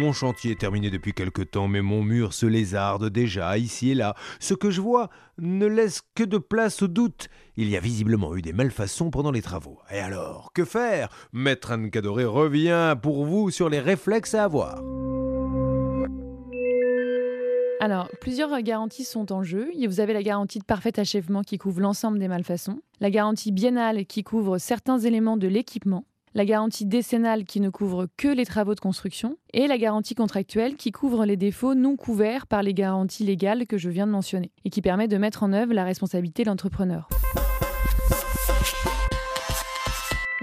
Mon chantier est terminé depuis quelque temps, mais mon mur se lézarde déjà ici et là. Ce que je vois ne laisse que de place au doute. Il y a visiblement eu des malfaçons pendant les travaux. Et alors, que faire? Maître Anne Cadoré revient pour vous sur les réflexes à avoir. Alors, plusieurs garanties sont en jeu. Vous avez la garantie de parfait achèvement qui couvre l'ensemble des malfaçons, la garantie biennale qui couvre certains éléments de l'équipement, la garantie décennale qui ne couvre que les travaux de construction et la garantie contractuelle qui couvre les défauts non couverts par les garanties légales que je viens de mentionner et qui permet de mettre en œuvre la responsabilité de l'entrepreneur.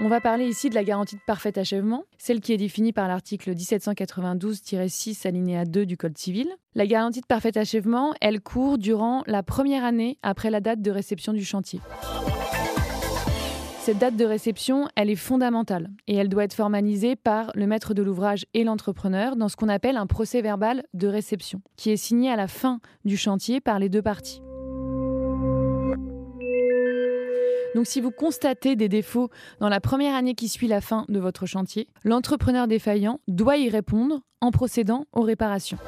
On va parler ici de la garantie de parfait achèvement, celle qui est définie par l'article 1792-6 alinéa 2 du Code civil. La garantie de parfait achèvement, elle court durant la première année après la date de réception du chantier. Cette date de réception, est fondamentale et elle doit être formalisée par le maître de l'ouvrage et l'entrepreneur dans ce qu'on appelle un procès verbal de réception, qui est signé à la fin du chantier par les deux parties. Donc si vous constatez des défauts dans la première année qui suit la fin de votre chantier, l'entrepreneur défaillant doit y répondre en procédant aux réparations.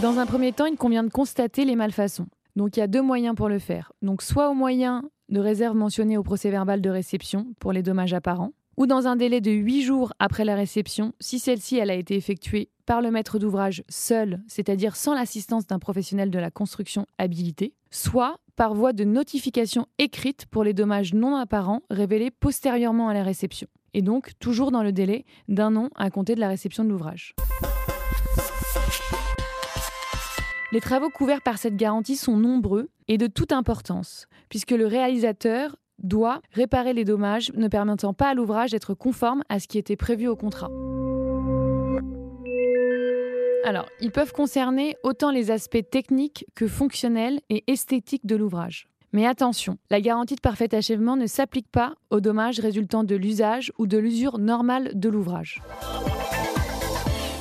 Dans un premier temps, il convient de constater les malfaçons. Donc il y a deux moyens pour le faire. Donc soit au moyen de réserve mentionnée au procès verbal de réception pour les dommages apparents, ou dans un délai de 8 jours après la réception, si celle-ci elle a été effectuée par le maître d'ouvrage seul, c'est-à-dire sans l'assistance d'un professionnel de la construction habilité, soit par voie de notification écrite pour les dommages non apparents révélés postérieurement à la réception, et donc toujours dans le délai d'un an à compter de la réception de l'ouvrage. Les travaux couverts par cette garantie sont nombreux et de toute importance, puisque le réalisateur doit réparer les dommages ne permettant pas à l'ouvrage d'être conforme à ce qui était prévu au contrat. Alors, ils peuvent concerner autant les aspects techniques que fonctionnels et esthétiques de l'ouvrage. Mais attention, la garantie de parfait achèvement ne s'applique pas aux dommages résultant de l'usage ou de l'usure normale de l'ouvrage.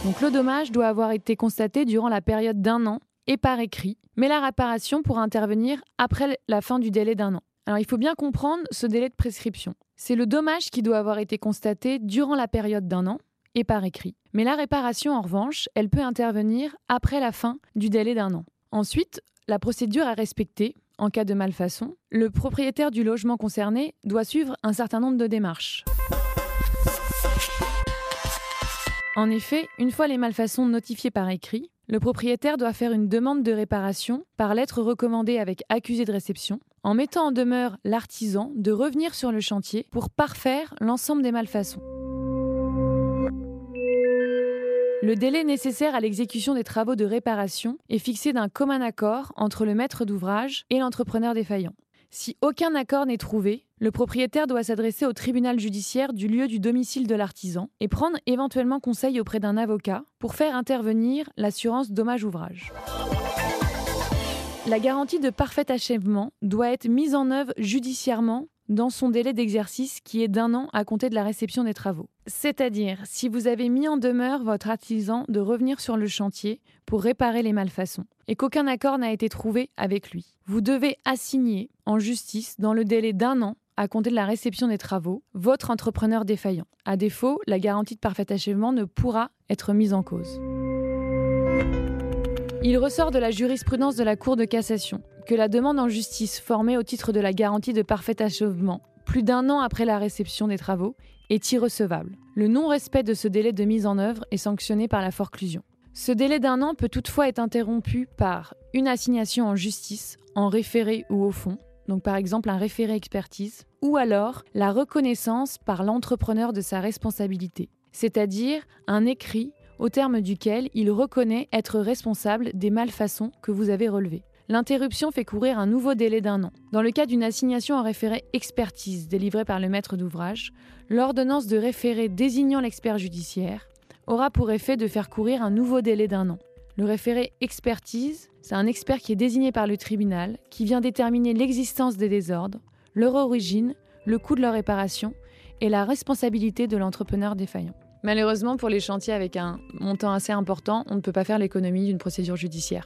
Donc le dommage doit avoir été constaté durant la période d'un an et par écrit, mais la réparation pourra intervenir après la fin du délai d'un an. Alors il faut bien comprendre ce délai de prescription. C'est le dommage qui doit avoir été constaté durant la période d'un an et par écrit. Mais la réparation, en revanche, elle peut intervenir après la fin du délai d'un an. Ensuite, la procédure à respecter en cas de malfaçon, le propriétaire du logement concerné doit suivre un certain nombre de démarches. En effet, une fois les malfaçons notifiées par écrit, le propriétaire doit faire une demande de réparation par lettre recommandée avec accusé de réception, en mettant en demeure l'artisan de revenir sur le chantier pour parfaire l'ensemble des malfaçons. Le délai nécessaire à l'exécution des travaux de réparation est fixé d'un commun accord entre le maître d'ouvrage et l'entrepreneur défaillant. Si aucun accord n'est trouvé, le propriétaire doit s'adresser au tribunal judiciaire du lieu du domicile de l'artisan et prendre éventuellement conseil auprès d'un avocat pour faire intervenir l'assurance dommage-ouvrage. La garantie de parfait achèvement doit être mise en œuvre judiciairement dans son délai d'exercice qui est d'un an à compter de la réception des travaux. C'est-à-dire si vous avez mis en demeure votre artisan de revenir sur le chantier pour réparer les malfaçons et qu'aucun accord n'a été trouvé avec lui. Vous devez assigner en justice dans le délai d'un an à compter de la réception des travaux, votre entrepreneur défaillant. À défaut, la garantie de parfait achèvement ne pourra être mise en cause. Il ressort de la jurisprudence de la Cour de cassation que la demande en justice formée au titre de la garantie de parfait achèvement, plus d'un an après la réception des travaux, est irrecevable. Le non-respect de ce délai de mise en œuvre est sanctionné par la forclusion. Ce délai d'un an peut toutefois être interrompu par une assignation en justice, en référé ou au fond, donc par exemple un référé expertise, ou alors la reconnaissance par l'entrepreneur de sa responsabilité, c'est-à-dire un écrit au terme duquel il reconnaît être responsable des malfaçons que vous avez relevées. L'interruption fait courir un nouveau délai d'un an. Dans le cas d'une assignation en référé expertise délivrée par le maître d'ouvrage, l'ordonnance de référé désignant l'expert judiciaire aura pour effet de faire courir un nouveau délai d'un an. Le référé expertise, c'est un expert qui est désigné par le tribunal, qui vient déterminer l'existence des désordres, leur origine, le coût de leur réparation et la responsabilité de l'entrepreneur défaillant. Malheureusement, pour les chantiers avec un montant assez important, on ne peut pas faire l'économie d'une procédure judiciaire.